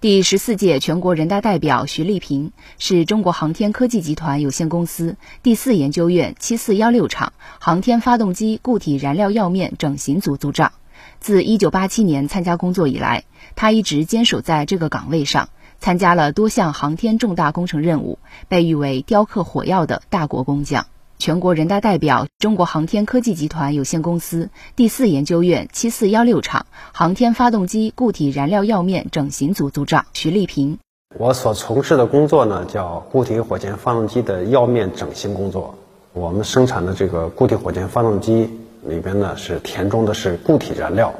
第十四届全国人大代表徐立平是中国航天科技集团有限公司第四研究院七四幺六厂航天发动机固体燃料药面整形组组长。自一九八七年参加工作以来，他一直坚守在这个岗位上，参加了多项航天重大工程任务，被誉为“雕刻火药”的大国工匠。全国人大代表、中国航天科技集团有限公司第四研究院七四幺六厂航天发动机固体燃料药面整形组组长徐立平。我所从事的工作呢，叫固体火箭发动机的药面整形工作。我们生产的这个固体火箭发动机里边呢，是填充的是固体燃料。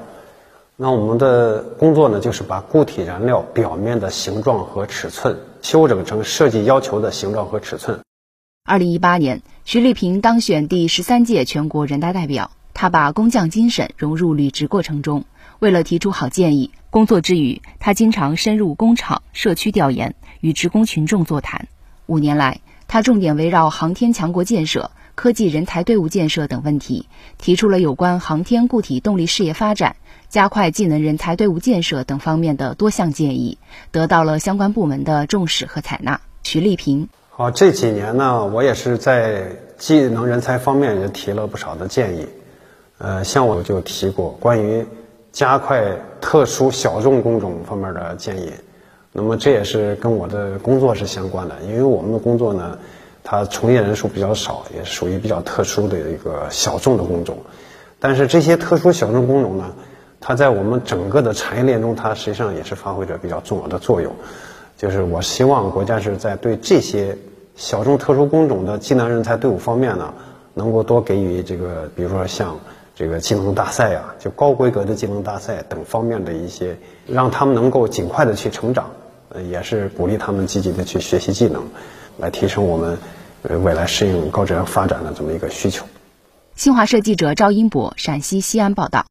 那我们的工作呢，就是把固体燃料表面的形状和尺寸修整成设计要求的形状和尺寸。二零一八年，徐立平当选第十三届全国人大代表。他把工匠精神融入履职过程中，为了提出好建议，工作之余，他经常深入工厂、社区调研，与职工群众座谈。五年来，他重点围绕航天强国建设、科技人才队伍建设等问题，提出了有关航天固体动力事业发展、加快技能人才队伍建设等方面的多项建议，得到了相关部门的重视和采纳。徐立平。好，这几年呢，我也是在技能人才方面也提了不少的建议。呃，像我就提过关于加快特殊小众工种方面的建议。那么这也是跟我的工作是相关的，因为我们的工作呢，它从业人数比较少，也属于比较特殊的一个小众的工种。但是这些特殊小众工种呢，它在我们整个的产业链中，它实际上也是发挥着比较重要的作用。就是我希望国家是在对这些。小众特殊工种的技能人才队伍方面呢，能够多给予这个，比如说像这个技能大赛啊，就高规格的技能大赛等方面的一些，让他们能够尽快的去成长，呃，也是鼓励他们积极的去学习技能，来提升我们呃未来适应高质量发展的这么一个需求。新华社记者赵英博陕西西安报道。